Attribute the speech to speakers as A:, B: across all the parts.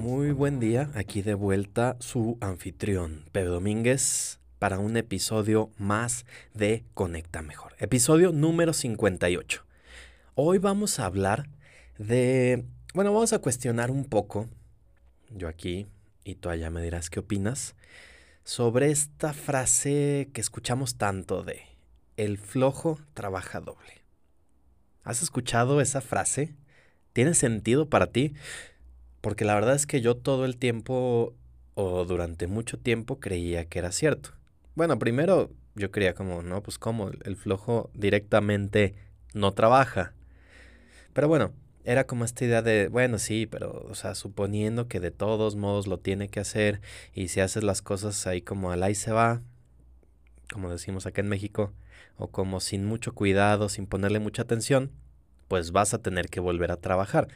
A: Muy buen día. Aquí de vuelta su anfitrión, Pedro Domínguez, para un episodio más de Conecta Mejor. Episodio número 58. Hoy vamos a hablar de... Bueno, vamos a cuestionar un poco, yo aquí, y tú allá me dirás qué opinas, sobre esta frase que escuchamos tanto de el flojo trabaja doble. ¿Has escuchado esa frase? ¿Tiene sentido para ti? Porque la verdad es que yo todo el tiempo o durante mucho tiempo creía que era cierto. Bueno, primero yo creía como, no, pues cómo, el flojo directamente no trabaja. Pero bueno, era como esta idea de, bueno, sí, pero, o sea, suponiendo que de todos modos lo tiene que hacer y si haces las cosas ahí como al ahí se va, como decimos acá en México, o como sin mucho cuidado, sin ponerle mucha atención, pues vas a tener que volver a trabajar.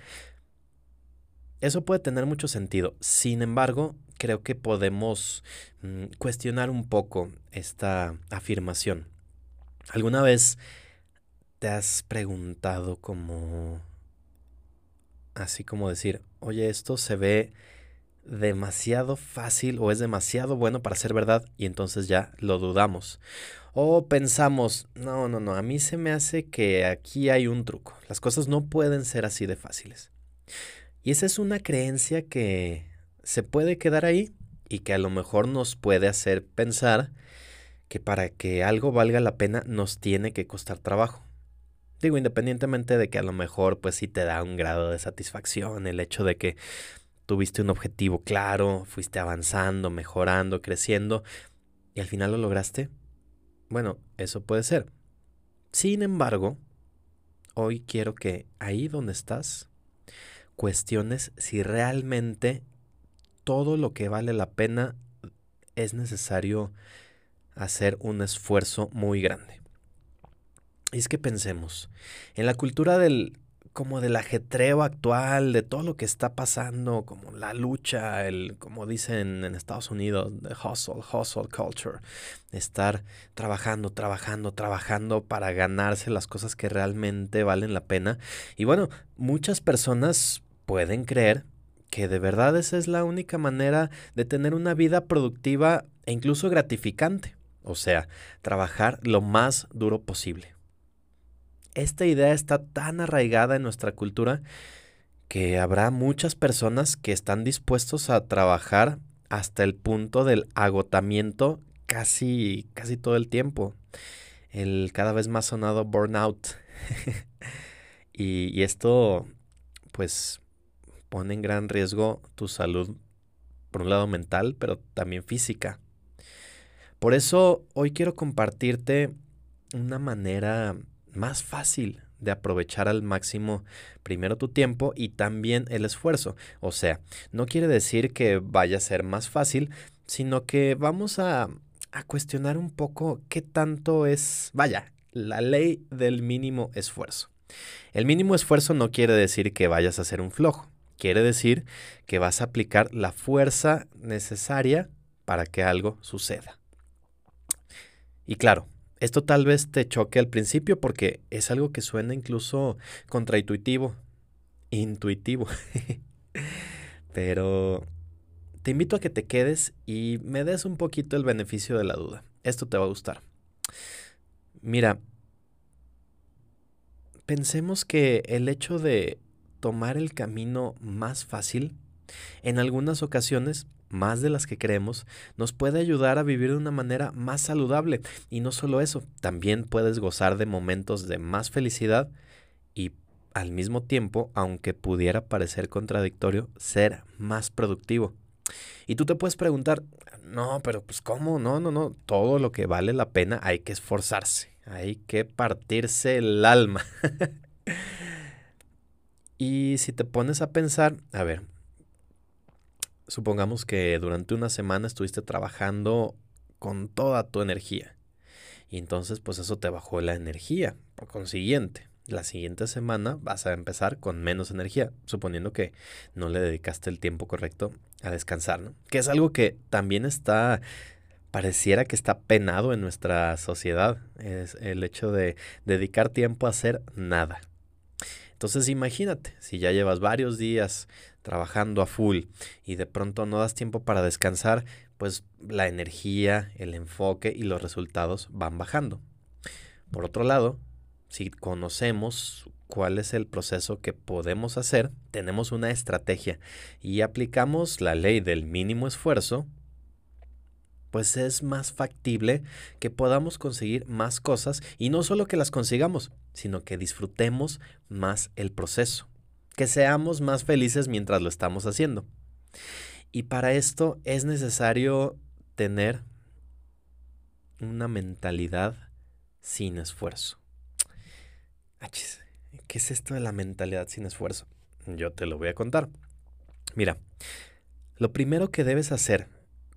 A: Eso puede tener mucho sentido. Sin embargo, creo que podemos mm, cuestionar un poco esta afirmación. ¿Alguna vez te has preguntado como... así como decir, oye, esto se ve demasiado fácil o es demasiado bueno para ser verdad y entonces ya lo dudamos. O pensamos, no, no, no, a mí se me hace que aquí hay un truco. Las cosas no pueden ser así de fáciles. Y esa es una creencia que se puede quedar ahí y que a lo mejor nos puede hacer pensar que para que algo valga la pena nos tiene que costar trabajo. Digo, independientemente de que a lo mejor pues sí te da un grado de satisfacción el hecho de que tuviste un objetivo claro, fuiste avanzando, mejorando, creciendo y al final lo lograste bueno, eso puede ser. Sin embargo, hoy quiero que ahí donde estás, cuestiones si realmente todo lo que vale la pena es necesario hacer un esfuerzo muy grande. Y es que pensemos, en la cultura del como del ajetreo actual, de todo lo que está pasando, como la lucha, el, como dicen en Estados Unidos, the hustle, hustle culture, estar trabajando, trabajando, trabajando para ganarse las cosas que realmente valen la pena. Y bueno, muchas personas pueden creer que de verdad esa es la única manera de tener una vida productiva e incluso gratificante. O sea, trabajar lo más duro posible esta idea está tan arraigada en nuestra cultura que habrá muchas personas que están dispuestos a trabajar hasta el punto del agotamiento casi, casi todo el tiempo. El cada vez más sonado burnout. y, y esto, pues, pone en gran riesgo tu salud, por un lado mental, pero también física. Por eso hoy quiero compartirte una manera más fácil de aprovechar al máximo primero tu tiempo y también el esfuerzo. O sea, no quiere decir que vaya a ser más fácil, sino que vamos a, a cuestionar un poco qué tanto es, vaya, la ley del mínimo esfuerzo. El mínimo esfuerzo no quiere decir que vayas a ser un flojo, quiere decir que vas a aplicar la fuerza necesaria para que algo suceda. Y claro, esto tal vez te choque al principio porque es algo que suena incluso contraintuitivo, intuitivo. Pero te invito a que te quedes y me des un poquito el beneficio de la duda. Esto te va a gustar. Mira, pensemos que el hecho de tomar el camino más fácil, en algunas ocasiones más de las que creemos, nos puede ayudar a vivir de una manera más saludable. Y no solo eso, también puedes gozar de momentos de más felicidad y al mismo tiempo, aunque pudiera parecer contradictorio, ser más productivo. Y tú te puedes preguntar, no, pero pues ¿cómo? No, no, no, todo lo que vale la pena hay que esforzarse, hay que partirse el alma. y si te pones a pensar, a ver, supongamos que durante una semana estuviste trabajando con toda tu energía. Y entonces pues eso te bajó la energía. Por consiguiente, la siguiente semana vas a empezar con menos energía, suponiendo que no le dedicaste el tiempo correcto a descansar, ¿no? Que es algo que también está pareciera que está penado en nuestra sociedad, es el hecho de dedicar tiempo a hacer nada. Entonces imagínate, si ya llevas varios días trabajando a full y de pronto no das tiempo para descansar, pues la energía, el enfoque y los resultados van bajando. Por otro lado, si conocemos cuál es el proceso que podemos hacer, tenemos una estrategia y aplicamos la ley del mínimo esfuerzo, pues es más factible que podamos conseguir más cosas y no solo que las consigamos, sino que disfrutemos más el proceso, que seamos más felices mientras lo estamos haciendo. Y para esto es necesario tener una mentalidad sin esfuerzo. ¿Qué es esto de la mentalidad sin esfuerzo? Yo te lo voy a contar. Mira, lo primero que debes hacer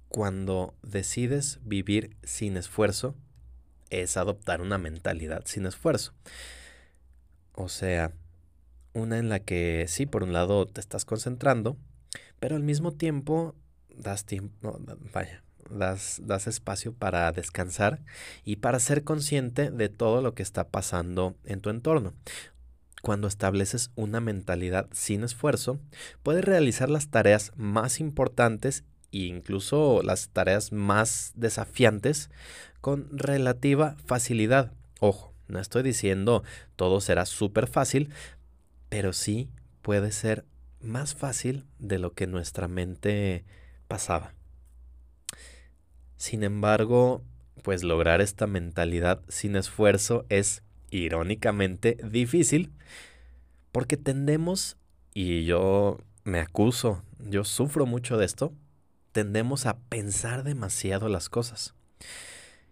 A: cuando decides vivir sin esfuerzo es adoptar una mentalidad sin esfuerzo. O sea, una en la que sí, por un lado te estás concentrando, pero al mismo tiempo das tiempo, vaya, das, das espacio para descansar y para ser consciente de todo lo que está pasando en tu entorno. Cuando estableces una mentalidad sin esfuerzo, puedes realizar las tareas más importantes e incluso las tareas más desafiantes con relativa facilidad. Ojo, no estoy diciendo todo será súper fácil, pero sí puede ser más fácil de lo que nuestra mente pasaba. Sin embargo, pues lograr esta mentalidad sin esfuerzo es irónicamente difícil porque tendemos, y yo me acuso, yo sufro mucho de esto, tendemos a pensar demasiado las cosas.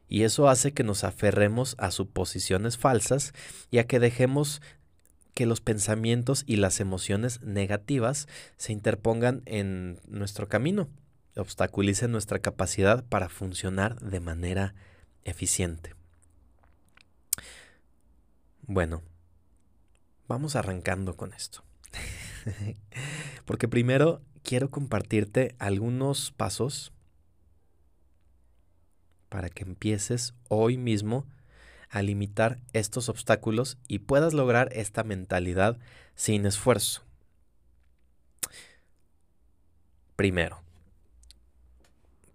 A: Y eso hace que nos aferremos a suposiciones falsas y a que dejemos que los pensamientos y las emociones negativas se interpongan en nuestro camino, obstaculicen nuestra capacidad para funcionar de manera eficiente. Bueno, vamos arrancando con esto. Porque primero quiero compartirte algunos pasos para que empieces hoy mismo a limitar estos obstáculos y puedas lograr esta mentalidad sin esfuerzo. Primero,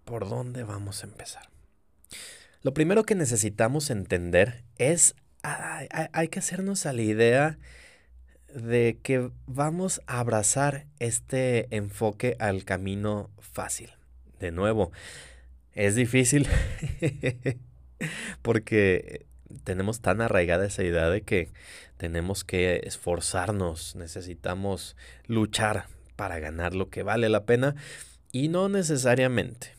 A: ¿por dónde vamos a empezar? Lo primero que necesitamos entender es, hay, hay que hacernos a la idea de que vamos a abrazar este enfoque al camino fácil. De nuevo, es difícil porque tenemos tan arraigada esa idea de que tenemos que esforzarnos, necesitamos luchar para ganar lo que vale la pena y no necesariamente.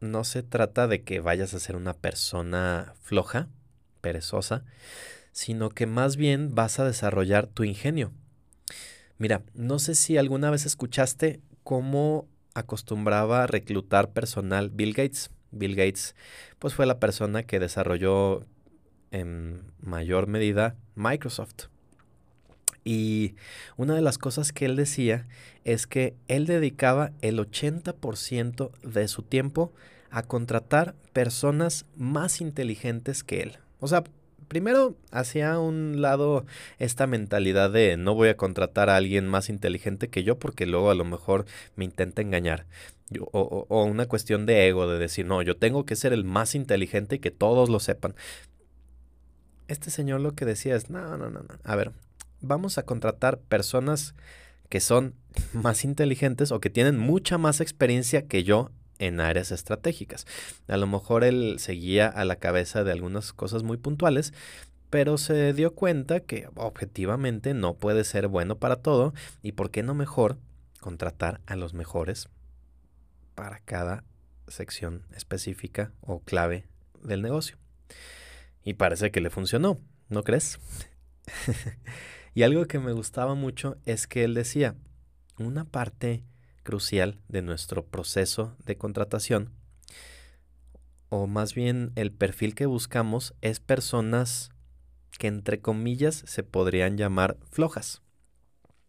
A: No se trata de que vayas a ser una persona floja, perezosa, sino que más bien vas a desarrollar tu ingenio. Mira, no sé si alguna vez escuchaste cómo acostumbraba reclutar personal Bill Gates. Bill Gates pues fue la persona que desarrolló en mayor medida Microsoft. Y una de las cosas que él decía es que él dedicaba el 80% de su tiempo a contratar personas más inteligentes que él. O sea, primero hacía un lado esta mentalidad de no voy a contratar a alguien más inteligente que yo porque luego a lo mejor me intenta engañar. o, o, una cuestión de ego, de decir, no, yo tengo que ser el más inteligente y que todos lo sepan. Este señor lo que decía es, no, no, no, no. A ver, vamos a contratar personas que son más inteligentes o que tienen mucha más experiencia que yo en áreas estratégicas. A lo mejor él seguía a la cabeza de algunas cosas muy puntuales, pero se dio cuenta que objetivamente no puede ser bueno para todo y por qué no mejor contratar a los mejores para cada sección específica o clave del negocio. Y parece que le funcionó, ¿no crees? y algo que me gustaba mucho es que él decía, una parte crucial de nuestro proceso de contratación, o más bien el perfil que buscamos, es personas que entre comillas se podrían llamar flojas.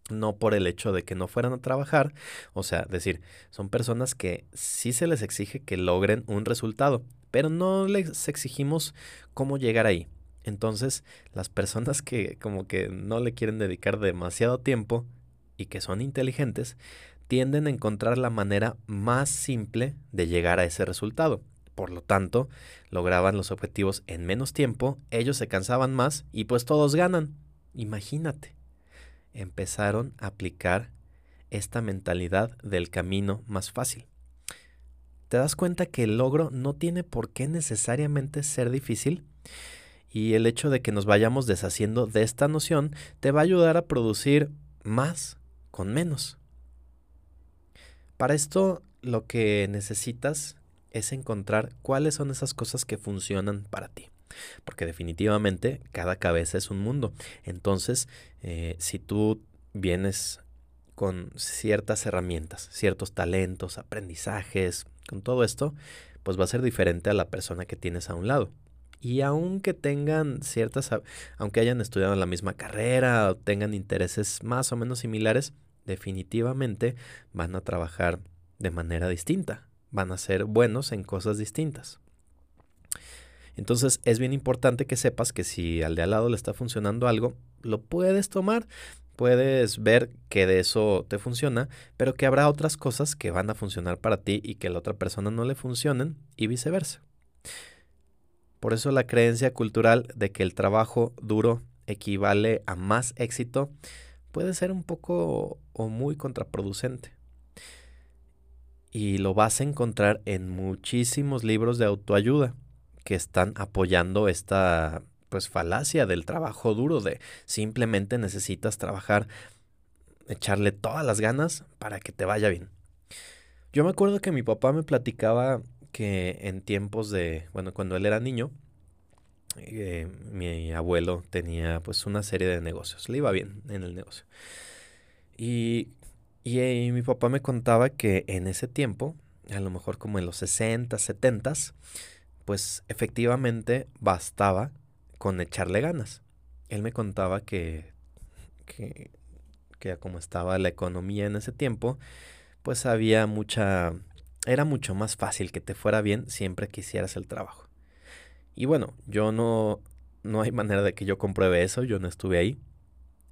A: No por el hecho de que no fueran a trabajar, o sea, decir, son personas que sí se les exige que logren un resultado, pero no les exigimos cómo llegar ahí. Entonces, las personas que como que no le quieren dedicar demasiado tiempo y que son inteligentes, tienden a encontrar la manera más simple de llegar a ese resultado. Por lo tanto, lograban los objetivos en menos tiempo, ellos se cansaban más y pues todos ganan. Imagínate. Empezaron a aplicar esta mentalidad del camino más fácil. ¿Te das cuenta que el logro no tiene por qué necesariamente ser difícil? Y el hecho de que nos vayamos deshaciendo de esta noción te va a ayudar a producir más con menos. Para esto lo que necesitas es encontrar cuáles son esas cosas que funcionan para ti. Porque definitivamente cada cabeza es un mundo. Entonces, eh, si tú vienes con ciertas herramientas, ciertos talentos, aprendizajes, con todo esto, pues va a ser diferente a la persona que tienes a un lado. Y aunque tengan ciertas, aunque hayan estudiado la misma carrera o tengan intereses más o menos similares, definitivamente van a trabajar de manera distinta, van a ser buenos en cosas distintas. Entonces es bien importante que sepas que si al de al lado le está funcionando algo, lo puedes tomar, puedes ver que de eso te funciona, pero que habrá otras cosas que van a funcionar para ti y que a la otra persona no le funcionen y viceversa. Por eso la creencia cultural de que el trabajo duro equivale a más éxito puede ser un poco o muy contraproducente. Y lo vas a encontrar en muchísimos libros de autoayuda que están apoyando esta pues falacia del trabajo duro de simplemente necesitas trabajar echarle todas las ganas para que te vaya bien. Yo me acuerdo que mi papá me platicaba que en tiempos de, bueno, cuando él era niño, eh, mi abuelo tenía pues una serie de negocios, le iba bien en el negocio. Y, y, mi papá me contaba que en ese tiempo, a lo mejor como en los 60, 70, pues efectivamente bastaba con echarle ganas. Él me contaba que, que, que como estaba la economía en ese tiempo, pues había mucha, era mucho más fácil que te fuera bien siempre que hicieras el trabajo. Y bueno, yo no, no hay manera de que yo compruebe eso, yo no estuve ahí.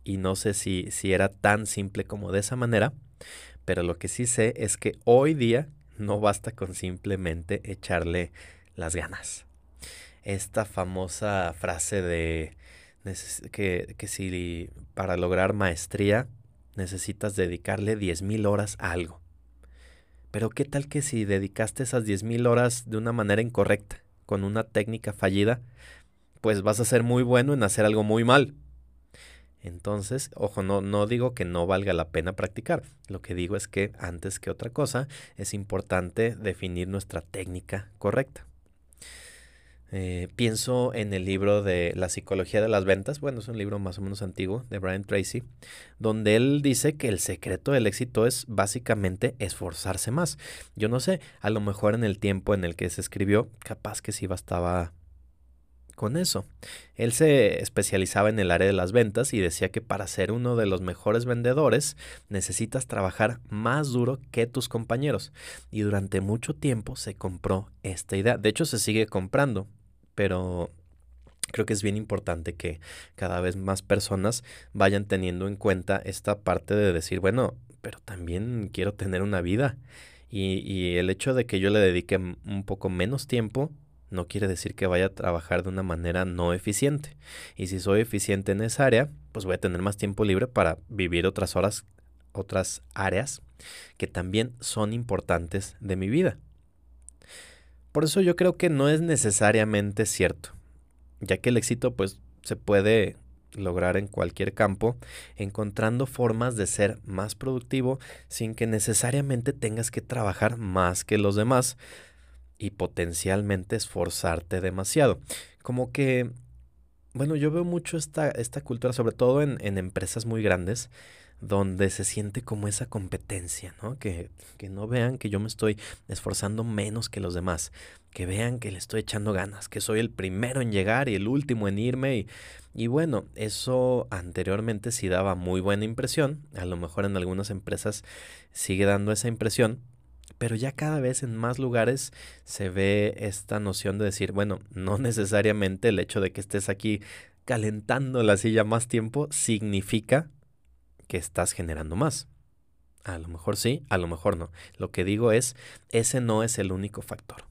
A: Y no sé si, si era tan simple como de esa manera, pero lo que sí sé es que hoy día no basta con simplemente echarle las ganas. Esta famosa frase de que, que si para lograr maestría necesitas dedicarle 10.000 horas a algo. Pero ¿qué tal que si dedicaste esas 10.000 horas de una manera incorrecta? con una técnica fallida, pues vas a ser muy bueno en hacer algo muy mal. Entonces, ojo, no, no digo que no valga la pena practicar. Lo que digo es que antes que otra cosa es importante definir nuestra técnica correcta. Eh, pienso en el libro de La psicología de las ventas, bueno, es un libro más o menos antiguo de Brian Tracy, donde él dice que el secreto del éxito es básicamente esforzarse más. Yo no sé, a lo mejor en el tiempo en el que se escribió, capaz que sí bastaba con eso. Él se especializaba en el área de las ventas y decía que para ser uno de los mejores vendedores necesitas trabajar más duro que tus compañeros. Y durante mucho tiempo se compró esta idea. De hecho, se sigue comprando pero creo que es bien importante que cada vez más personas vayan teniendo en cuenta esta parte de decir, bueno, pero también quiero tener una vida. Y, el hecho de que yo le dedique un poco menos tiempo no quiere decir que vaya a trabajar de una manera no eficiente. Y si soy eficiente en esa área, pues voy a tener más tiempo libre para vivir otras horas, otras áreas que también son importantes de mi vida. Por eso yo creo que no es necesariamente cierto, ya que el éxito pues se puede lograr en cualquier campo, encontrando formas de ser más productivo sin que necesariamente tengas que trabajar más que los demás y potencialmente esforzarte demasiado. Como que, bueno, yo veo mucho esta, esta cultura, sobre todo en, en empresas muy grandes, donde se siente como esa competencia, ¿no? Que, que, no vean que yo me estoy esforzando menos que los demás, que vean que le estoy echando ganas, que soy el primero en llegar y el último en irme. Y, y bueno, eso anteriormente sí daba muy buena impresión, a lo mejor en algunas empresas sigue dando esa impresión, pero ya cada vez en más lugares se ve esta noción de decir, bueno, no necesariamente el hecho de que estés aquí calentando la silla más tiempo significa que estás generando más. A lo mejor sí, a lo mejor no. Lo que digo es, ese no es el único factor.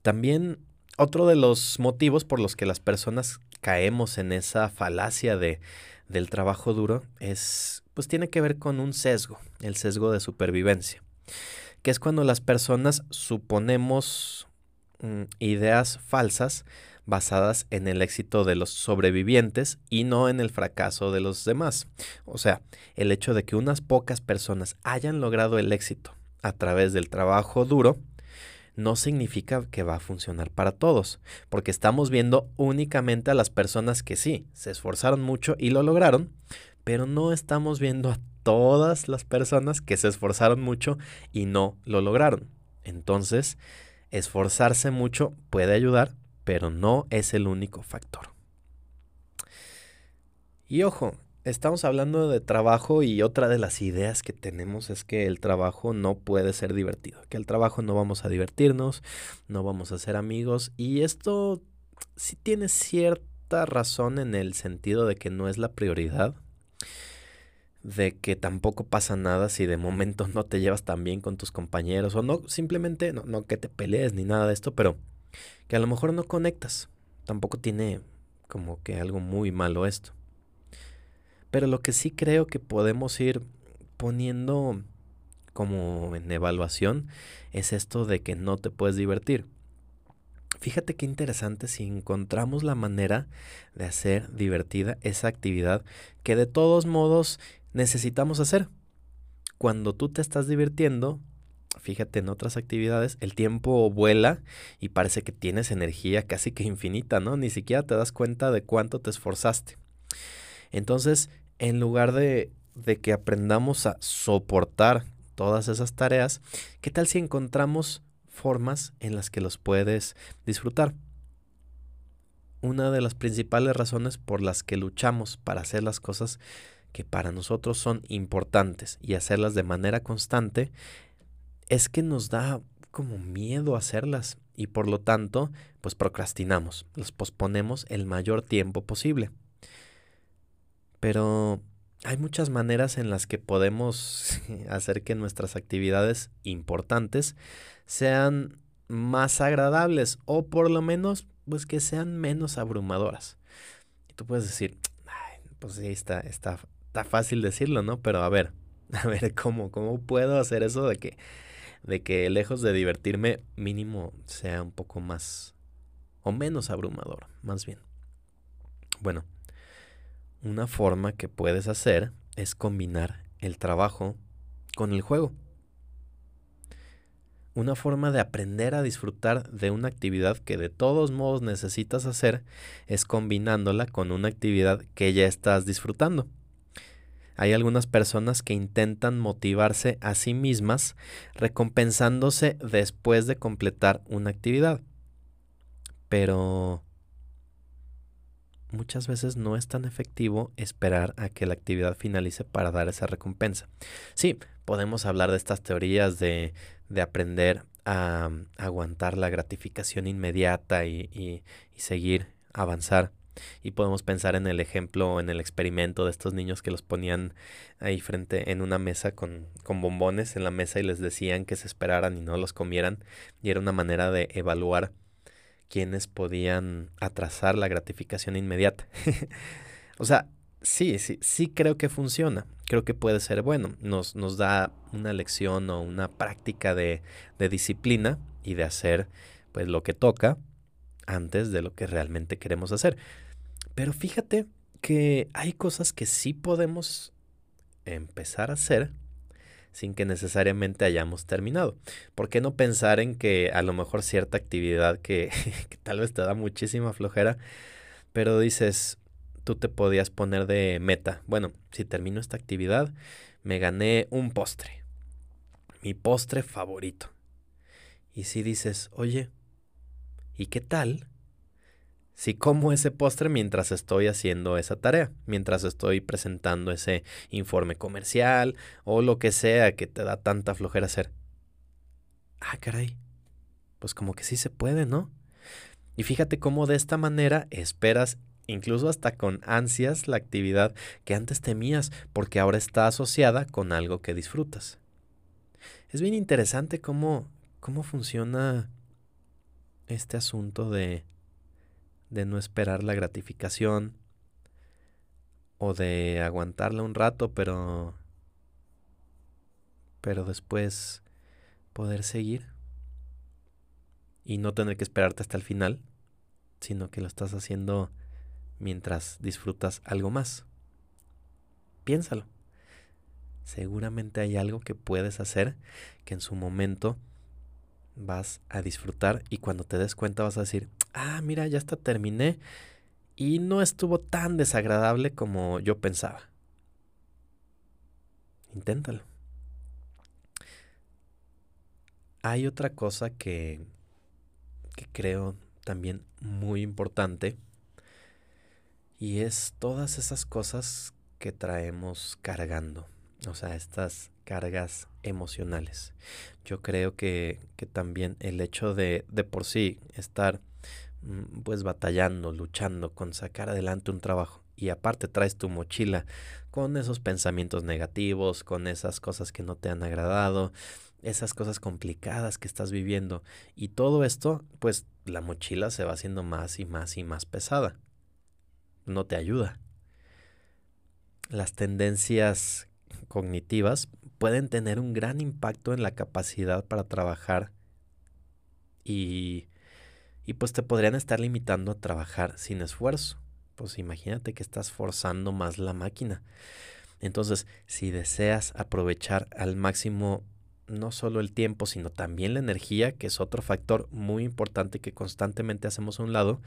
A: También otro de los motivos por los que las personas caemos en esa falacia de, del trabajo duro es, pues tiene que ver con un sesgo, el sesgo de supervivencia, que es cuando las personas suponemos mm, ideas falsas basadas en el éxito de los sobrevivientes y no en el fracaso de los demás. O sea, el hecho de que unas pocas personas hayan logrado el éxito a través del trabajo duro no significa que va a funcionar para todos, porque estamos viendo únicamente a las personas que sí, se esforzaron mucho y lo lograron, pero no estamos viendo a todas las personas que se esforzaron mucho y no lo lograron. Entonces, esforzarse mucho puede ayudar, pero no es el único factor. Y ojo, estamos hablando de trabajo y otra de las ideas que tenemos es que el trabajo no puede ser divertido, que el trabajo no vamos a divertirnos, no vamos a ser amigos y esto sí tiene cierta razón en el sentido de que no es la prioridad, de que tampoco pasa nada si de momento no te llevas tan bien con tus compañeros o no, simplemente no, no que te pelees ni nada de esto, pero que a lo mejor no conectas. Tampoco tiene como que algo muy malo esto. Pero lo que sí creo que podemos ir poniendo como en evaluación es esto de que no te puedes divertir. Fíjate qué interesante si encontramos la manera de hacer divertida esa actividad que de todos modos necesitamos hacer. Cuando tú te estás divirtiendo, fíjate en otras actividades, el tiempo vuela y parece que tienes energía casi que infinita, ¿no? Ni siquiera te das cuenta de cuánto te esforzaste. Entonces, en lugar de, de que aprendamos a soportar todas esas tareas, ¿qué tal si encontramos formas en las que los puedes disfrutar? Una de las principales razones por las que luchamos para hacer las cosas que para nosotros son importantes y hacerlas de manera constante es que nos da como miedo hacerlas y por lo tanto pues procrastinamos, las posponemos el mayor tiempo posible. Pero hay muchas maneras en las que podemos hacer que nuestras actividades importantes sean más agradables o por lo menos pues que sean menos abrumadoras. Y tú puedes decir, pues sí, está, está, está fácil decirlo, ¿no? Pero a ver, a ver, ¿cómo, cómo puedo hacer eso de que de que lejos de divertirme, mínimo sea un poco más o menos abrumador, más bien. Bueno, una forma que puedes hacer es combinar el trabajo con el juego. Una forma de aprender a disfrutar de una actividad que de todos modos necesitas hacer es combinándola con una actividad que ya estás disfrutando. Hay algunas personas que intentan motivarse a sí mismas recompensándose después de completar una actividad. Pero muchas veces no es tan efectivo esperar a que la actividad finalice para dar esa recompensa. Sí, podemos hablar de estas teorías de, de aprender a, aguantar la gratificación inmediata y, y, y seguir, avanzar y podemos pensar en el ejemplo, en el experimento de estos niños que los ponían ahí frente en una mesa con, con bombones en la mesa y les decían que se esperaran y no los comieran. Y era una manera de evaluar quiénes podían atrasar la gratificación inmediata. o sea, sí, sí, sí creo que funciona. Creo que puede ser bueno. Nos, nos da una lección o una práctica de, de disciplina y de hacer pues lo que toca antes de lo que realmente queremos hacer. Pero fíjate que hay cosas que sí podemos empezar a hacer sin que necesariamente hayamos terminado. ¿Por qué no pensar en que a lo mejor cierta actividad que, que, tal vez te da muchísima flojera, pero dices, tú te podías poner de meta. Bueno, si termino esta actividad, me gané un postre. Mi postre favorito. Y si dices, oye, ¿y qué tal si como ese postre mientras estoy haciendo esa tarea, mientras estoy presentando ese informe comercial o lo que sea que te da tanta flojera hacer. Ah, caray. Pues como que sí se puede, ¿no? Y fíjate cómo de esta manera esperas incluso hasta con ansias la actividad que antes temías porque ahora está asociada con algo que disfrutas. Es bien interesante cómo, cómo funciona este asunto de de no esperar la gratificación o de aguantarla un rato, pero pero después poder seguir y no tener que esperarte hasta el final, sino que lo estás haciendo mientras disfrutas algo más. Piénsalo. Seguramente hay algo que puedes hacer que en su momento vas a disfrutar y cuando te des cuenta vas a decir, ah, mira, ya está terminé y no estuvo tan desagradable como yo pensaba. Inténtalo. Hay otra cosa que, que creo también muy importante y es todas esas cosas que traemos cargando. O sea, estas cargas emocionales. Yo creo que, también el hecho de, de por sí estar mm, pues batallando, luchando con sacar adelante un trabajo y aparte traes tu mochila con esos pensamientos negativos, con esas cosas que no te han agradado, esas cosas complicadas que estás viviendo y todo esto, pues la mochila se va haciendo más y más y más pesada. No te ayuda. Las tendencias cognitivas pueden tener un gran impacto en la capacidad para trabajar y, y pues te podrían estar limitando a trabajar sin esfuerzo. Pues imagínate que estás forzando más la máquina. Entonces, si deseas aprovechar al máximo no solo el tiempo, sino también la energía, que es otro factor muy importante que constantemente hacemos a un lado,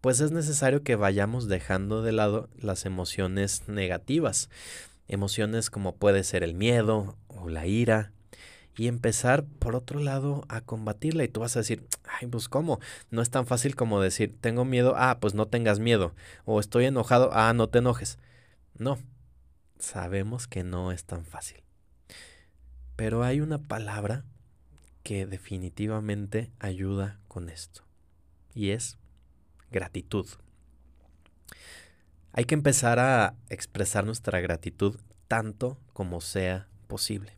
A: pues es necesario que vayamos dejando de lado las emociones negativas emociones como puede ser el miedo o la ira y empezar por otro lado a combatirla y tú vas a decir, ay, pues cómo, no es tan fácil como decir, tengo miedo, ah, pues no tengas miedo, o estoy enojado, ah, no te enojes. No, sabemos que no es tan fácil. Pero hay una palabra que definitivamente ayuda con esto y es gratitud. Hay que empezar a expresar nuestra gratitud tanto como sea posible.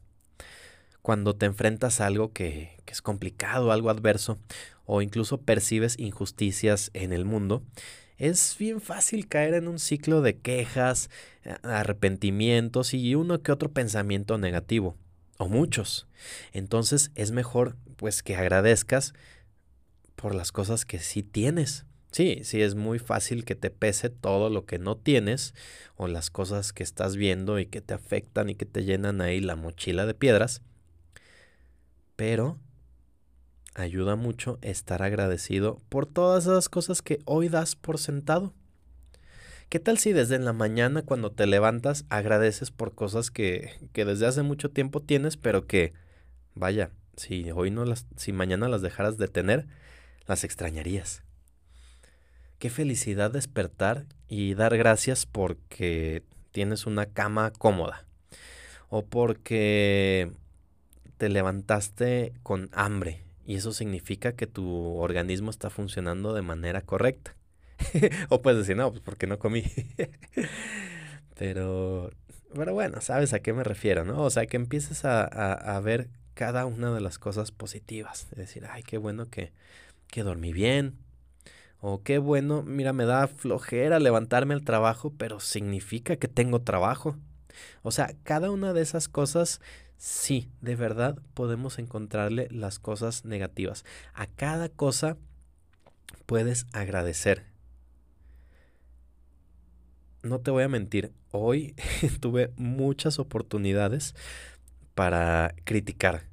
A: Cuando te enfrentas a algo que, es complicado, algo adverso, o incluso percibes injusticias en el mundo, es bien fácil caer en un ciclo de quejas, arrepentimientos y uno que otro pensamiento negativo, o muchos. Entonces es mejor pues que agradezcas por las cosas que sí tienes, Sí, sí, es muy fácil que te pese todo lo que no tienes o las cosas que estás viendo y que te afectan y que te llenan ahí la mochila de piedras. Pero ayuda mucho estar agradecido por todas esas cosas que hoy das por sentado. ¿Qué tal si desde la mañana cuando te levantas agradeces por cosas que, que desde hace mucho tiempo tienes, pero que, vaya, si hoy no las, si mañana las dejaras de tener, las extrañarías? Qué felicidad despertar y dar gracias porque tienes una cama cómoda o porque te levantaste con hambre y eso significa que tu organismo está funcionando de manera correcta. o puedes decir, no, pues porque no comí. pero, pero bueno, sabes a qué me refiero, ¿no? O sea, que empieces a, a, ver cada una de las cosas positivas. Es decir, ay, qué bueno que, que dormí bien, o qué bueno, mira, me da flojera levantarme al trabajo, pero significa que tengo trabajo. O sea, cada una de esas cosas, sí, de verdad podemos encontrarle las cosas negativas. A cada cosa puedes agradecer. No te voy a mentir, hoy tuve muchas oportunidades para criticar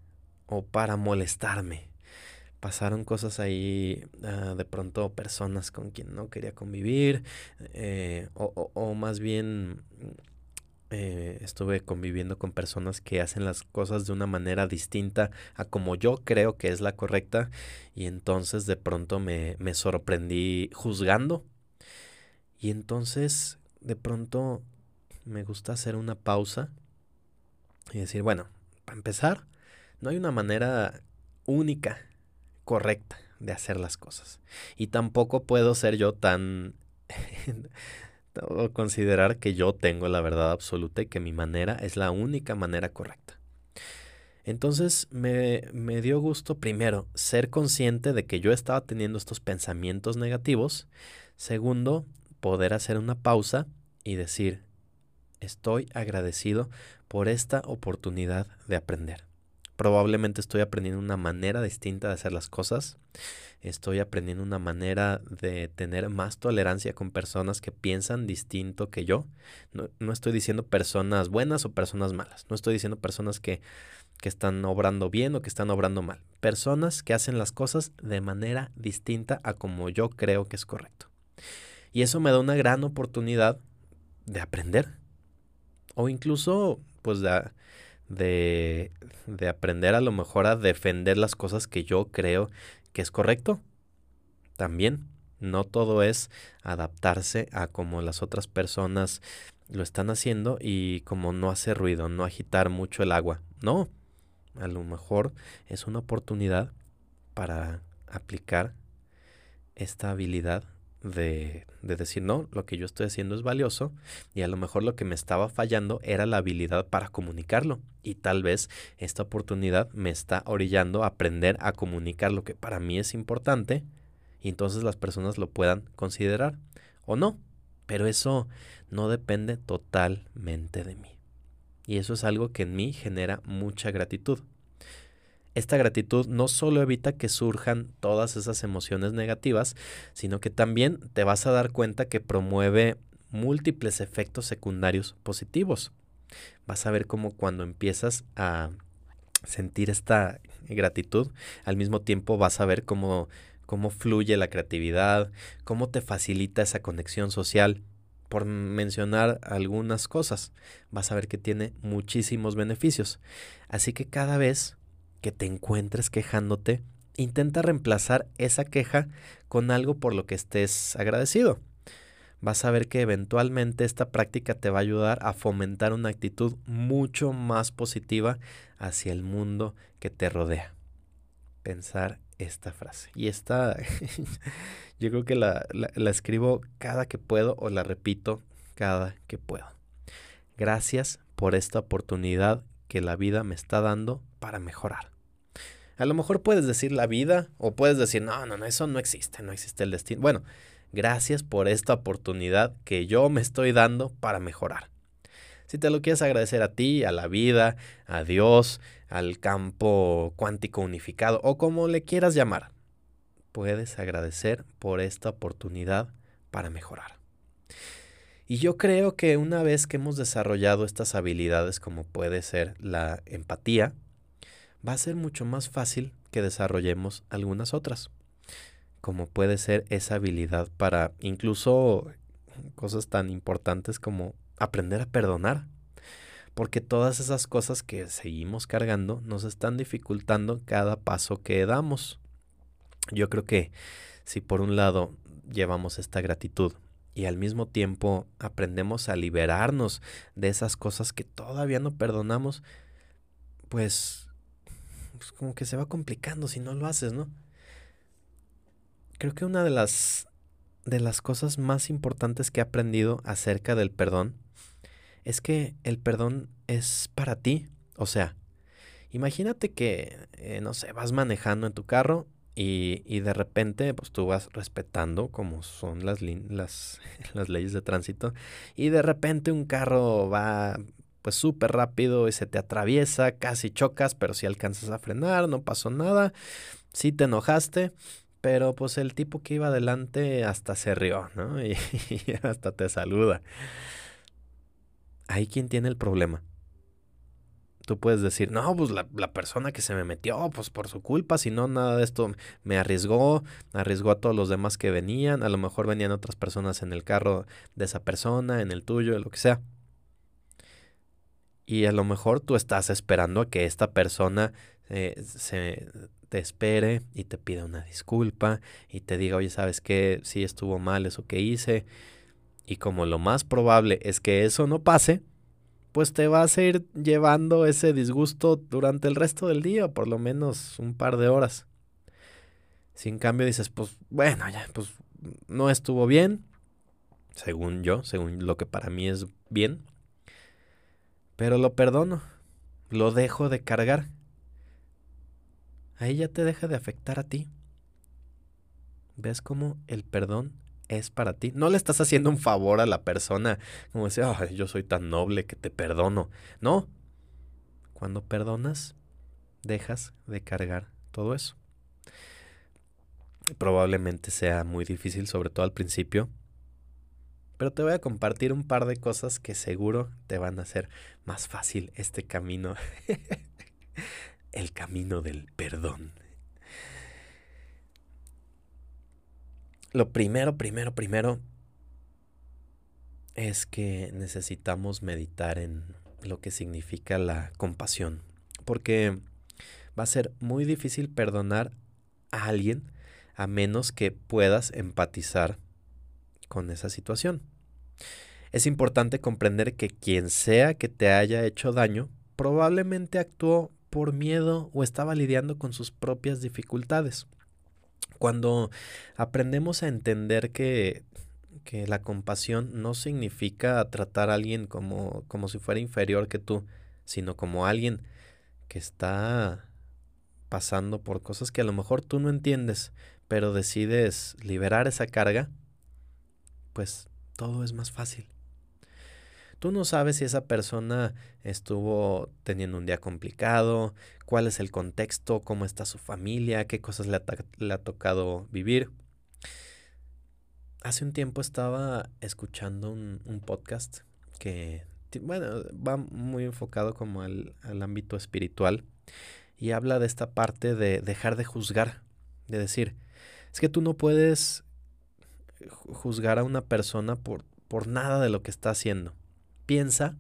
A: o para molestarme pasaron cosas ahí, ah, de pronto personas con quien no quería convivir, eh, o, más bien eh, estuve conviviendo con personas que hacen las cosas de una manera distinta a como yo creo que es la correcta, y entonces de pronto me, me sorprendí juzgando, y entonces de pronto me gusta hacer una pausa y decir, bueno, para empezar, no hay una manera única correcta de hacer las cosas. Y tampoco puedo ser yo tan... considerar que yo tengo la verdad absoluta y que mi manera es la única manera correcta. Entonces me, me, dio gusto primero ser consciente de que yo estaba teniendo estos pensamientos negativos. Segundo, poder hacer una pausa y decir, estoy agradecido por esta oportunidad de aprender. Probablemente estoy aprendiendo una manera distinta de hacer las cosas. Estoy aprendiendo una manera de tener más tolerancia con personas que piensan distinto que yo. No, estoy diciendo personas buenas o personas malas. No estoy diciendo personas que, que están obrando bien o que están obrando mal. Personas que hacen las cosas de manera distinta a como yo creo que es correcto. Y eso me da una gran oportunidad de aprender. O incluso, pues, de de, de aprender a lo mejor a defender las cosas que yo creo que es correcto. También, no todo es adaptarse a como las otras personas lo están haciendo y como no hace ruido, no agitar mucho el agua. No, a lo mejor es una oportunidad para aplicar esta habilidad de, de, decir, no, lo que yo estoy haciendo es valioso y a lo mejor lo que me estaba fallando era la habilidad para comunicarlo y tal vez esta oportunidad me está orillando a aprender a comunicar lo que para mí es importante y entonces las personas lo puedan considerar o no, pero eso no depende totalmente de mí. Y eso es algo que en mí genera mucha gratitud. Esta gratitud no solo evita que surjan todas esas emociones negativas, sino que también te vas a dar cuenta que promueve múltiples efectos secundarios positivos. Vas a ver cómo cuando empiezas a sentir esta gratitud, al mismo tiempo vas a ver cómo, cómo fluye la creatividad, cómo te facilita esa conexión social. Por mencionar algunas cosas, vas a ver que tiene muchísimos beneficios. Así que cada vez que te encuentres quejándote, intenta reemplazar esa queja con algo por lo que estés agradecido. Vas a ver que eventualmente esta práctica te va a ayudar a fomentar una actitud mucho más positiva hacia el mundo que te rodea. Pensar esta frase. Y esta, yo creo que la, la escribo cada que puedo o la repito cada que puedo. Gracias por esta oportunidad que la vida me está dando para mejorar. A lo mejor puedes decir la vida o puedes decir, no, no, no, eso no existe, no existe el destino. Bueno, gracias por esta oportunidad que yo me estoy dando para mejorar. Si te lo quieres agradecer a ti, a la vida, a Dios, al campo cuántico unificado o como le quieras llamar, puedes agradecer por esta oportunidad para mejorar. Y yo creo que una vez que hemos desarrollado estas habilidades como puede ser la empatía, va a ser mucho más fácil que desarrollemos algunas otras, como puede ser esa habilidad para incluso cosas tan importantes como aprender a perdonar, porque todas esas cosas que seguimos cargando nos están dificultando cada paso que damos. Yo creo que si por un lado llevamos esta gratitud y al mismo tiempo aprendemos a liberarnos de esas cosas que todavía no perdonamos, pues, pues, como que se va complicando si no lo haces, ¿no? Creo que una de las de las cosas más importantes que he aprendido acerca del perdón es que el perdón es para ti. O sea, imagínate que, eh, no sé, vas manejando en tu carro y, de repente, pues tú vas respetando como son las, las, las leyes de tránsito. Y de repente un carro va pues súper rápido y se te atraviesa, casi chocas, pero si alcanzas a frenar, no pasó nada. Sí te enojaste, pero pues el tipo que iba adelante hasta se rió, ¿no? Y, y hasta te saluda. Ahí quien tiene el problema. Tú puedes decir, no, pues la, la, persona que se me metió, pues por su culpa, si no, nada de esto me arriesgó, arriesgó a todos los demás que venían, a lo mejor venían otras personas en el carro de esa persona, en el tuyo, lo que sea. Y a lo mejor tú estás esperando a que esta persona eh, se te espere y te pida una disculpa y te diga, oye, ¿sabes qué? Sí estuvo mal eso que hice. Y como lo más probable es que eso no pase, pues te vas a ir llevando ese disgusto durante el resto del día, por lo menos un par de horas. Si en cambio dices, pues bueno, ya, pues no estuvo bien, según yo, según lo que para mí es bien, pero lo perdono, lo dejo de cargar. Ahí ya te deja de afectar a ti. ¿Ves cómo el perdón es para ti? No le estás haciendo un favor a la persona, como decir, yo soy tan noble que te perdono. No. Cuando perdonas, dejas de cargar todo eso. Probablemente sea muy difícil, sobre todo al principio, pero te voy a compartir un par de cosas que seguro te van a hacer más fácil este camino. El camino del perdón. Lo primero, primero, primero es que necesitamos meditar en lo que significa la compasión. Porque va a ser muy difícil perdonar a alguien a menos que puedas empatizar con esa situación. Es importante comprender que quien sea que te haya hecho daño probablemente actuó por miedo o estaba lidiando con sus propias dificultades. Cuando aprendemos a entender que, que la compasión no significa tratar a alguien como, como si fuera inferior que tú, sino como alguien que está pasando por cosas que a lo mejor tú no entiendes, pero decides liberar esa carga, pues todo es más fácil. Tú no sabes si esa persona estuvo teniendo un día complicado, cuál es el contexto, cómo está su familia, qué cosas le ha, tocado vivir. Hace un tiempo estaba escuchando un, podcast que, bueno, va muy enfocado como al, al ámbito espiritual y habla de esta parte de dejar de juzgar, de decir, es que tú no puedes juzgar a una persona por, por nada de lo que está haciendo. Piensa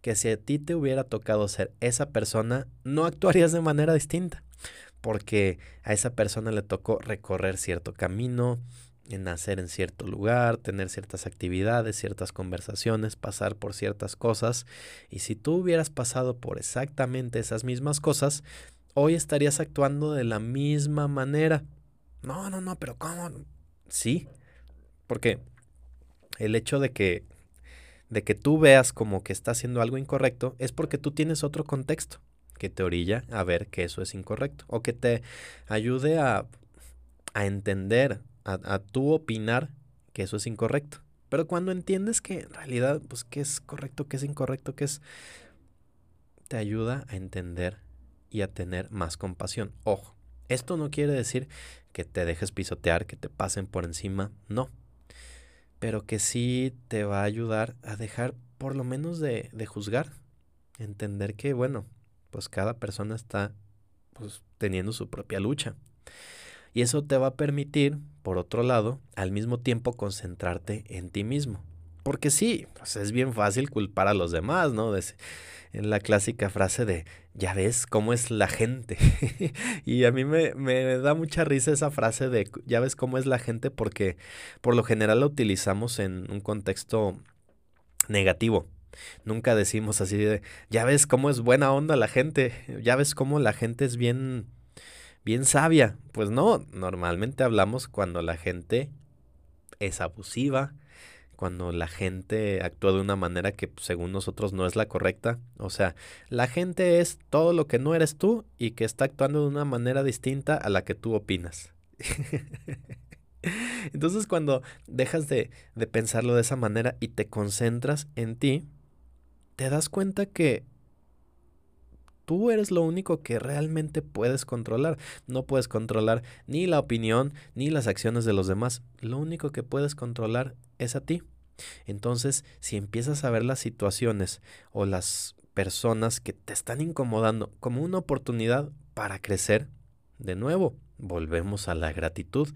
A: que si a ti te hubiera tocado ser esa persona, no actuarías de manera distinta, porque a esa persona le tocó recorrer cierto camino, nacer en cierto lugar, tener ciertas actividades, ciertas conversaciones, pasar por ciertas cosas, y si tú hubieras pasado por exactamente esas mismas cosas, hoy estarías actuando de la misma manera. No, no, no, pero ¿cómo? Sí, porque el hecho de que, de que tú veas como que está haciendo algo incorrecto es porque tú tienes otro contexto que te orilla a ver que eso es incorrecto o que te ayude a, a entender, a, a tú opinar que eso es incorrecto. Pero cuando entiendes que en realidad, pues, qué es correcto, qué es incorrecto, qué es, te ayuda a entender y a tener más compasión. Ojo, esto no quiere decir que te dejes pisotear, que te pasen por encima, no pero que sí te va a ayudar a dejar por lo menos de, de juzgar, entender que, bueno, pues cada persona está pues, teniendo su propia lucha. Y eso te va a permitir, por otro lado, al mismo tiempo concentrarte en ti mismo. Porque sí, pues es bien fácil culpar a los demás, ¿no? en la clásica frase de, ya ves cómo es la gente. y a mí me, me, da mucha risa esa frase de, ya ves cómo es la gente, porque por lo general la utilizamos en un contexto negativo. Nunca decimos así de, ya ves cómo es buena onda la gente, ya ves cómo la gente es bien, bien sabia. Pues no, normalmente hablamos cuando la gente es abusiva, cuando la gente actúa de una manera que pues, según nosotros no es la correcta. O sea, la gente es todo lo que no eres tú y que está actuando de una manera distinta a la que tú opinas. Entonces cuando dejas de, de pensarlo de esa manera y te concentras en ti, te das cuenta que tú eres lo único que realmente puedes controlar. No puedes controlar ni la opinión ni las acciones de los demás. Lo único que puedes controlar es a ti. Entonces, si empiezas a ver las situaciones o las personas que te están incomodando como una oportunidad para crecer de nuevo. Volvemos a la gratitud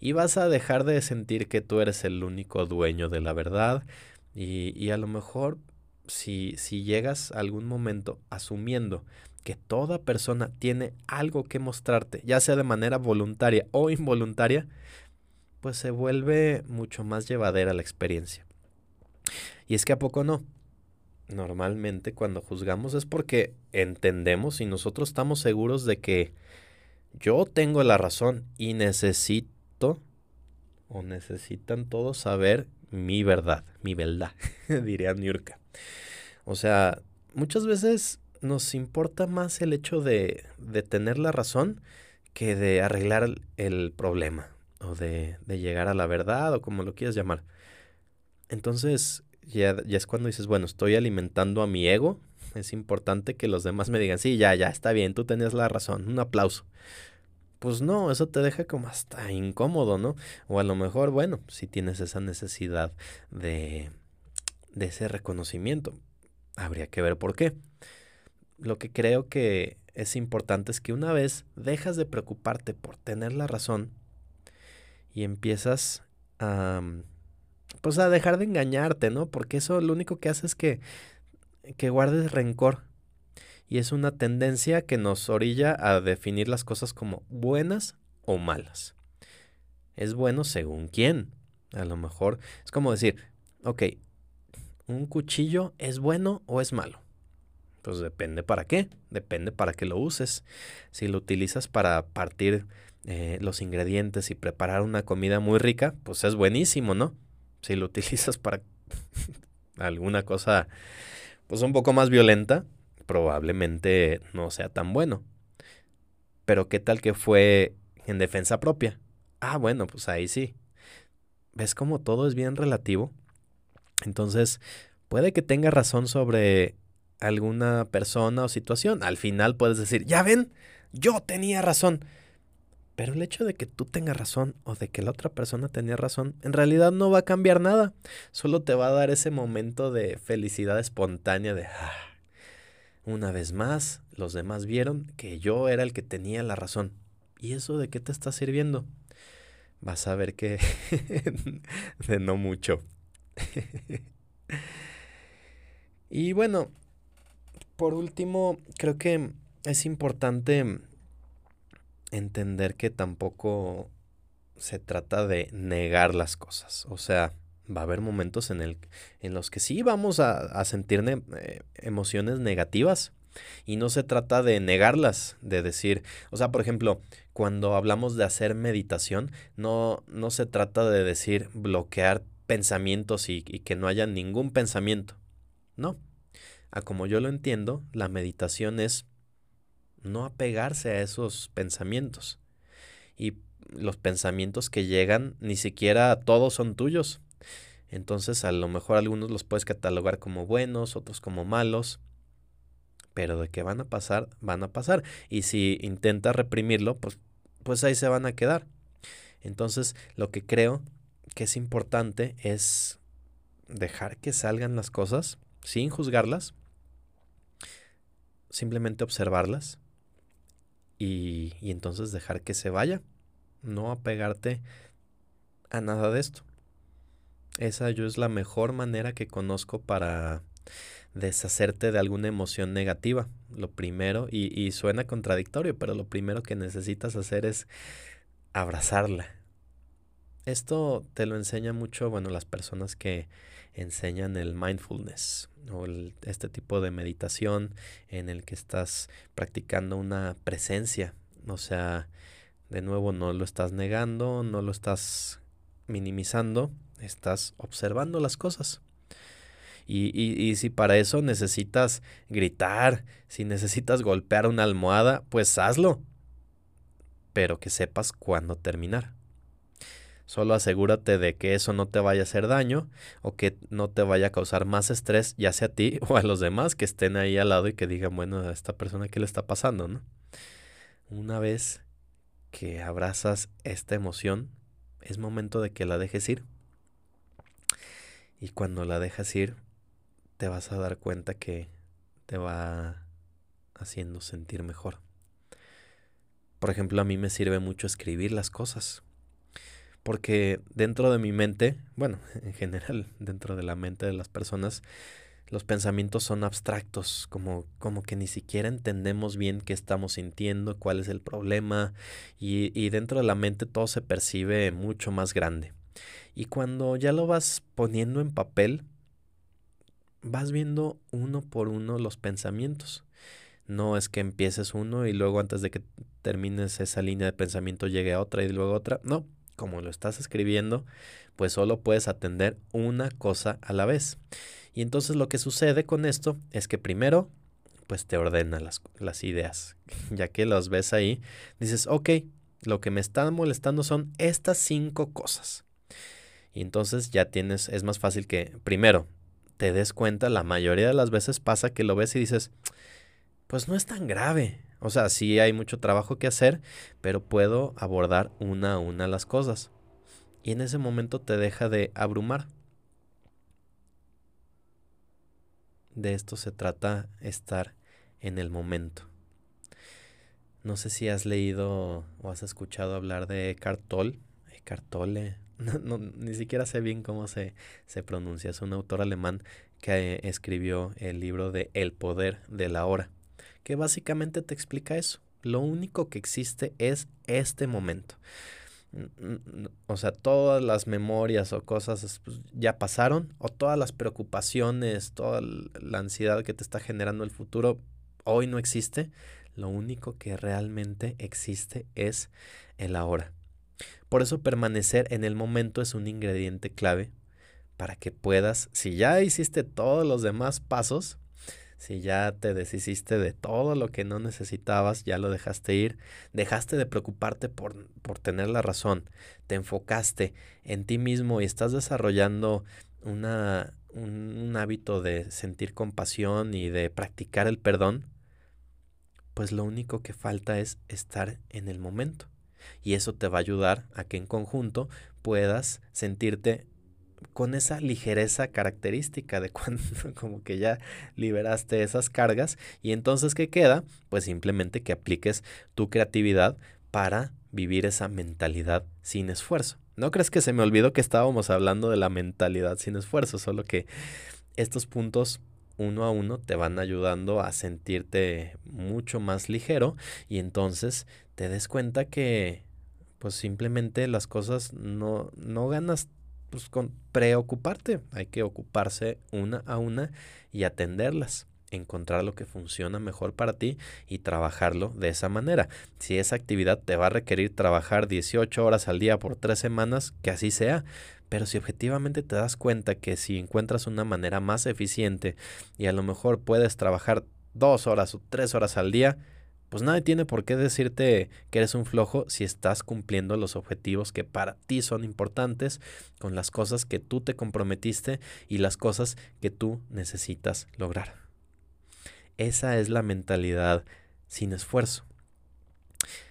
A: y vas a dejar de sentir que tú eres el único dueño de la verdad y, y a lo mejor si, si llegas a algún momento asumiendo que toda persona tiene algo que mostrarte, ya sea de manera voluntaria o involuntaria, pues se vuelve mucho más llevadera la experiencia. Y es que a poco no. Normalmente cuando juzgamos es porque entendemos y nosotros estamos seguros de que yo tengo la razón y necesito o necesitan todos saber mi verdad, mi verdad, diría Niurka. O sea, muchas veces nos importa más el hecho de, de tener la razón que de arreglar el problema o de, de, llegar a la verdad o como lo quieras llamar. Entonces ya, ya es cuando dices, bueno, estoy alimentando a mi ego. Es importante que los demás me digan, sí, ya, ya, está bien, tú tenías la razón, un aplauso. Pues no, eso te deja como hasta incómodo, ¿no? O a lo mejor, bueno, si tienes esa necesidad de, de ese reconocimiento, habría que ver por qué. Lo que creo que es importante es que una vez dejas de preocuparte por tener la razón y empiezas a pues a dejar de engañarte, ¿no? Porque eso lo único que hace es que, que guardes rencor. Y es una tendencia que nos orilla a definir las cosas como buenas o malas. Es bueno según quién. A lo mejor es como decir, ok, ¿un cuchillo es bueno o es malo? Pues depende para qué, depende para qué lo uses. Si lo utilizas para partir eh, los ingredientes y preparar una comida muy rica, pues es buenísimo, ¿no? Si lo utilizas para alguna cosa pues un poco más violenta, probablemente no sea tan bueno. Pero ¿qué tal que fue en defensa propia? Ah, bueno, pues ahí sí. ¿Ves cómo todo es bien relativo? Entonces, puede que tenga razón sobre alguna persona o situación. Al final puedes decir, ya ven, yo tenía razón. Pero el hecho de que tú tengas razón o de que la otra persona tenía razón, en realidad no va a cambiar nada. Solo te va a dar ese momento de felicidad espontánea de, ah, una vez más, los demás vieron que yo era el que tenía la razón. ¿Y eso de qué te está sirviendo? Vas a ver que de no mucho. y bueno, por último, creo que es importante entender que tampoco se trata de negar las cosas. O sea, va a haber momentos en, el, en los que sí vamos a, sentir eh, emociones negativas. Y no se trata de negarlas, de decir, o sea, por ejemplo, cuando hablamos de hacer meditación, no, no se trata de decir bloquear pensamientos y, y que no haya ningún pensamiento. No. A como yo lo entiendo, la meditación es no apegarse a esos pensamientos. Y los pensamientos que llegan ni siquiera todos son tuyos. Entonces a lo mejor algunos los puedes catalogar como buenos, otros como malos. Pero de que van a pasar, van a pasar. Y si intentas reprimirlo, pues, pues ahí se van a quedar. Entonces lo que creo que es importante es dejar que salgan las cosas sin juzgarlas, simplemente observarlas y, y entonces dejar que se vaya, no apegarte a nada de esto. Esa yo es la mejor manera que conozco para deshacerte de alguna emoción negativa. Lo primero, y, y, suena contradictorio, pero lo primero que necesitas hacer es abrazarla. Esto te lo enseña mucho, bueno, las personas que enseñan el mindfulness o este tipo de meditación en el que estás practicando una presencia. O sea, de nuevo no lo estás negando, no lo estás minimizando, estás observando las cosas. Y, y, y, si para eso necesitas gritar, si necesitas golpear una almohada, pues hazlo. Pero que sepas cuándo terminar. Solo asegúrate de que eso no te vaya a hacer daño o que no te vaya a causar más estrés, ya sea a ti o a los demás que estén ahí al lado y que digan, bueno, a esta persona qué le está pasando, ¿no? Una vez que abrazas esta emoción, es momento de que la dejes ir. Y cuando la dejas ir, te vas a dar cuenta que te va haciendo sentir mejor. Por ejemplo, a mí me sirve mucho escribir las cosas. Porque dentro de mi mente, bueno, en general, dentro de la mente de las personas, los pensamientos son abstractos, como, como que ni siquiera entendemos bien qué estamos sintiendo, cuál es el problema, y, y dentro de la mente todo se percibe mucho más grande. Y cuando ya lo vas poniendo en papel, vas viendo uno por uno los pensamientos. No es que empieces uno y luego antes de que termines esa línea de pensamiento llegue a otra y luego otra. No, como lo estás escribiendo, pues solo puedes atender una cosa a la vez. Y entonces lo que sucede con esto es que primero, pues te ordena las, las ideas. Ya que las ves ahí, dices, ok, lo que me está molestando son estas cinco cosas. Y entonces ya tienes, es más fácil que primero te des cuenta, la mayoría de las veces pasa que lo ves y dices, pues no es tan grave. O sea, sí hay mucho trabajo que hacer, pero puedo abordar una a una las cosas. Y en ese momento te deja de abrumar. De esto se trata estar en el momento. No sé si has leído o has escuchado hablar de Eckhart Tolle. Eckhart Tolle. No, ni siquiera sé bien cómo se, se pronuncia. Es un autor alemán que escribió el libro de El poder de la hora que básicamente te explica eso. Lo único que existe es este momento. O sea, todas las memorias o cosas pues, ya pasaron, o todas las preocupaciones, toda la ansiedad que te está generando el futuro, hoy no existe. Lo único que realmente existe es el ahora. Por eso permanecer en el momento es un ingrediente clave para que puedas, si ya hiciste todos los demás pasos, si ya te deshiciste de todo lo que no necesitabas, ya lo dejaste ir, dejaste de preocuparte por, por tener la razón, te enfocaste en ti mismo y estás desarrollando una, un, un hábito de sentir compasión y de practicar el perdón, pues lo único que falta es estar en el momento. Y eso te va a ayudar a que en conjunto puedas sentirte con esa ligereza característica de cuando como que ya liberaste esas cargas y entonces ¿qué queda? Pues simplemente que apliques tu creatividad para vivir esa mentalidad sin esfuerzo. ¿No crees que se me olvidó que estábamos hablando de la mentalidad sin esfuerzo? Solo que estos puntos uno a uno te van ayudando a sentirte mucho más ligero y entonces te des cuenta que pues simplemente las cosas no, no ganas pues, con preocuparte. Hay que ocuparse una a una y atenderlas encontrar lo que funciona mejor para ti y trabajarlo de esa manera. Si esa actividad te va a requerir trabajar 18 horas al día por tres semanas, que así sea. Pero si objetivamente te das cuenta que si encuentras una manera más eficiente y a lo mejor puedes trabajar dos horas o tres horas al día, pues nadie tiene por qué decirte que eres un flojo si estás cumpliendo los objetivos que para ti son importantes con las cosas que tú te comprometiste y las cosas que tú necesitas lograr. Esa es la mentalidad sin esfuerzo.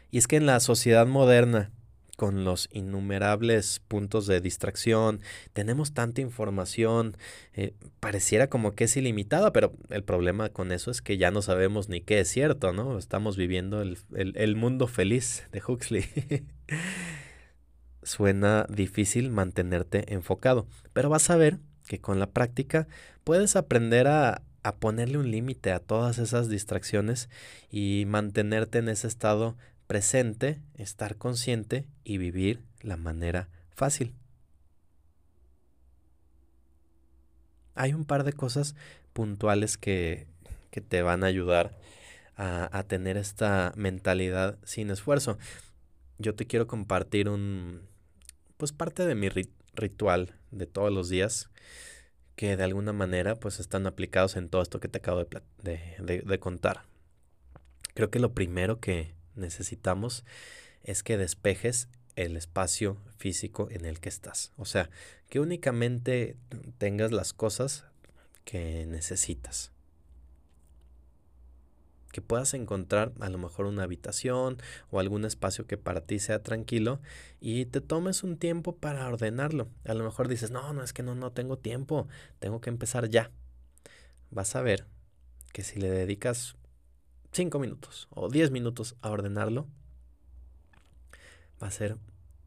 A: Y es que en la sociedad moderna con los innumerables puntos de distracción, tenemos tanta información, eh, pareciera como que es ilimitada, pero el problema con eso es que ya no sabemos ni qué es cierto, ¿no? Estamos viviendo el, el mundo feliz de Huxley. Suena difícil mantenerte enfocado, pero vas a ver que con la práctica puedes aprender a, a ponerle un límite a todas esas distracciones y mantenerte en ese estado presente, estar consciente y vivir la manera fácil. Hay un par de cosas puntuales que, que te van a ayudar a, a, tener esta mentalidad sin esfuerzo. Yo te quiero compartir un, pues parte de mi ritual de todos los días que de alguna manera pues están aplicados en todo esto que te acabo de, de, de contar. Creo que lo primero que, necesitamos es que despejes el espacio físico en el que estás. O sea, que únicamente tengas las cosas que necesitas. Que puedas encontrar a lo mejor una habitación o algún espacio que para ti sea tranquilo y te tomes un tiempo para ordenarlo. A lo mejor dices, no, no es que no, no tengo tiempo, tengo que empezar ya. Vas a ver que si le dedicas 5 minutos o 10 minutos a ordenarlo, va a ser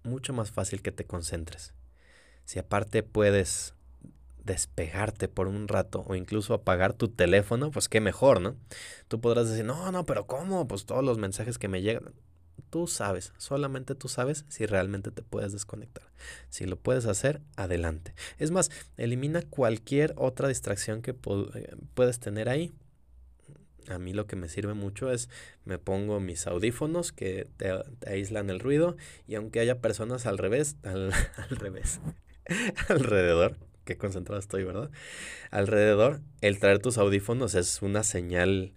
A: mucho más fácil que te concentres. Si aparte puedes despegarte por un rato o incluso apagar tu teléfono, pues qué mejor, ¿no? Tú podrás decir, no, no, pero ¿cómo? Pues todos los mensajes que me llegan. Tú sabes, solamente tú sabes si realmente te puedes desconectar. Si lo puedes hacer, adelante. Es más, elimina cualquier otra distracción que eh, puedes tener ahí. A mí lo que me sirve mucho es me pongo mis audífonos que te, aíslan el ruido y aunque haya personas al revés, al, al revés, alrededor, qué concentrado estoy, ¿verdad? Alrededor, el traer tus audífonos es una señal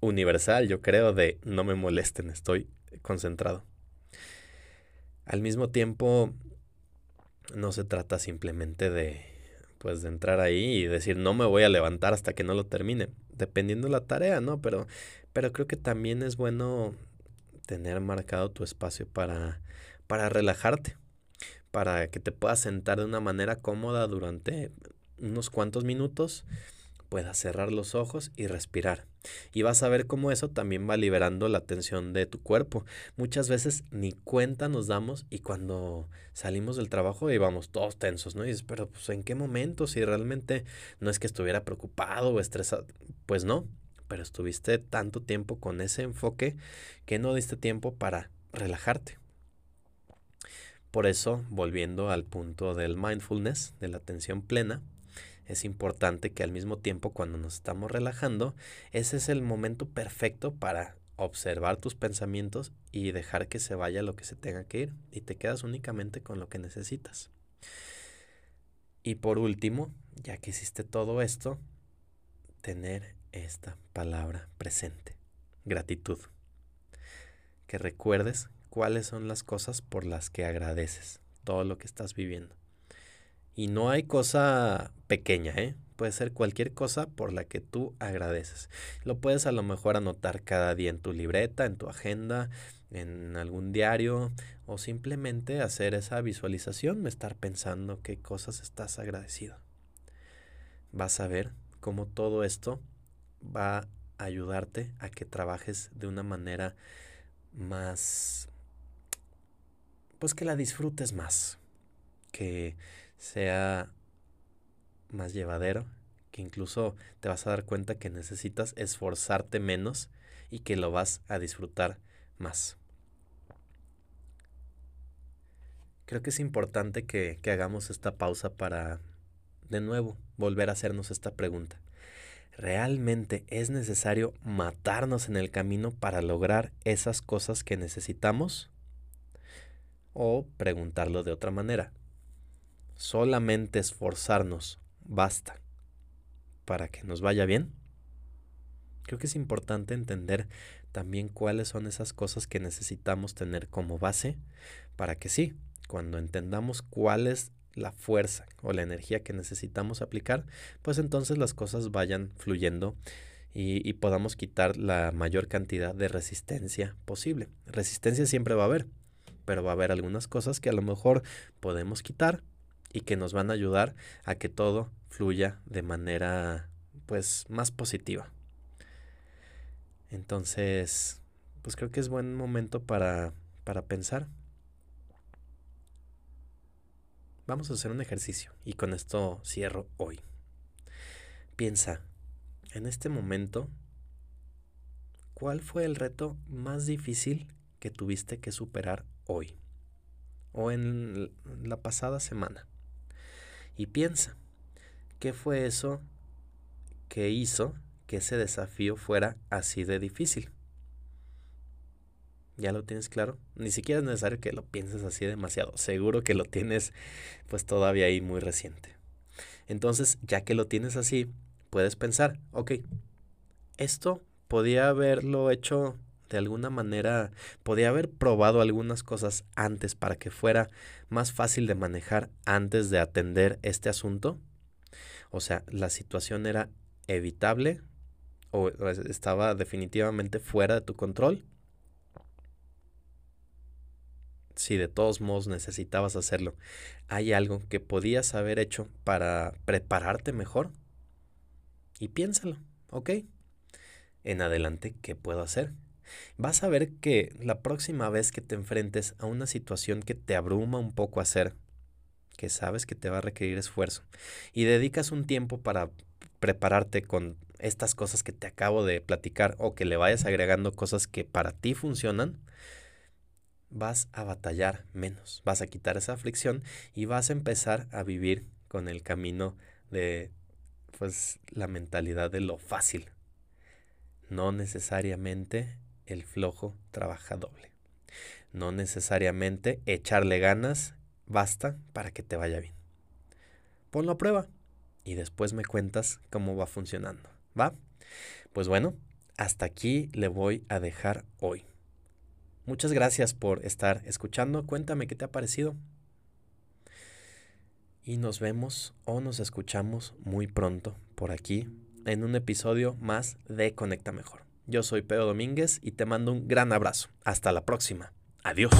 A: universal, yo creo, de no me molesten, estoy concentrado. Al mismo tiempo, no se trata simplemente de, pues, de entrar ahí y decir, no me voy a levantar hasta que no lo termine, dependiendo la tarea, ¿no? Pero, pero creo que también es bueno tener marcado tu espacio para, para relajarte para que te puedas sentar de una manera cómoda durante unos cuantos minutos, puedas cerrar los ojos y respirar. Y vas a ver cómo eso también va liberando la tensión de tu cuerpo. Muchas veces ni cuenta nos damos y cuando salimos del trabajo y vamos todos tensos, ¿no? Y dices, pero pues en qué momento, si realmente no es que estuviera preocupado o estresado, pues no, pero estuviste tanto tiempo con ese enfoque que no diste tiempo para relajarte. Por eso, volviendo al punto del mindfulness, de la atención plena, es importante que al mismo tiempo cuando nos estamos relajando, ese es el momento perfecto para observar tus pensamientos y dejar que se vaya lo que se tenga que ir y te quedas únicamente con lo que necesitas. Y por último, ya que hiciste todo esto, tener esta palabra presente, gratitud. Que recuerdes cuáles son las cosas por las que agradeces todo lo que estás viviendo. Y no hay cosa pequeña, ¿eh? Puede ser cualquier cosa por la que tú agradeces. Lo puedes a lo mejor anotar cada día en tu libreta, en tu agenda, en algún diario o simplemente hacer esa visualización, estar pensando qué cosas estás agradecido. Vas a ver cómo todo esto va a ayudarte a que trabajes de una manera más pues que la disfrutes más, que sea más llevadero, que incluso te vas a dar cuenta que necesitas esforzarte menos y que lo vas a disfrutar más. Creo que es importante que, que hagamos esta pausa para, de nuevo, volver a hacernos esta pregunta. ¿Realmente es necesario matarnos en el camino para lograr esas cosas que necesitamos? O preguntarlo de otra manera. ¿Solamente esforzarnos basta para que nos vaya bien? Creo que es importante entender también cuáles son esas cosas que necesitamos tener como base para que sí, cuando entendamos cuál es la fuerza o la energía que necesitamos aplicar, pues entonces las cosas vayan fluyendo y, y, podamos quitar la mayor cantidad de resistencia posible. Resistencia siempre va a haber, pero va a haber algunas cosas que a lo mejor podemos quitar y que nos van a ayudar a que todo fluya de manera pues más positiva. Entonces, pues creo que es buen momento para, para pensar. Vamos a hacer un ejercicio y con esto cierro hoy. Piensa, en este momento, ¿cuál fue el reto más difícil que tuviste que superar hoy o en la pasada semana. Y piensa, ¿qué fue eso que hizo que ese desafío fuera así de difícil? ¿Ya lo tienes claro? Ni siquiera es necesario que lo pienses así demasiado. Seguro que lo tienes pues todavía ahí muy reciente. Entonces, ya que lo tienes así, puedes pensar, ok, esto podía haberlo hecho de alguna manera podía haber probado algunas cosas antes para que fuera más fácil de manejar antes de atender este asunto. O sea, la situación era evitable o estaba definitivamente fuera de tu control. Si de todos modos necesitabas hacerlo, ¿hay algo que podías haber hecho para prepararte mejor? Y piénsalo, ¿ok? en adelante qué puedo hacer. Vas a ver que la próxima vez que te enfrentes a una situación que te abruma un poco hacer, que sabes que te va a requerir esfuerzo, y dedicas un tiempo para prepararte con estas cosas que te acabo de platicar o que le vayas agregando cosas que para ti funcionan, vas a batallar menos, vas a quitar esa fricción y vas a empezar a vivir con el camino de pues la mentalidad de lo fácil. No necesariamente el flojo trabaja doble. No necesariamente echarle ganas basta para que te vaya bien. Ponlo a prueba y después me cuentas cómo va funcionando. ¿Va? Pues bueno, hasta aquí le voy a dejar hoy. Muchas gracias por estar escuchando. Cuéntame qué te ha parecido. Y nos vemos o nos escuchamos muy pronto por aquí en un episodio más de Conecta Mejor. Yo soy Pedro Domínguez y te mando un gran abrazo. Hasta la próxima. Adiós.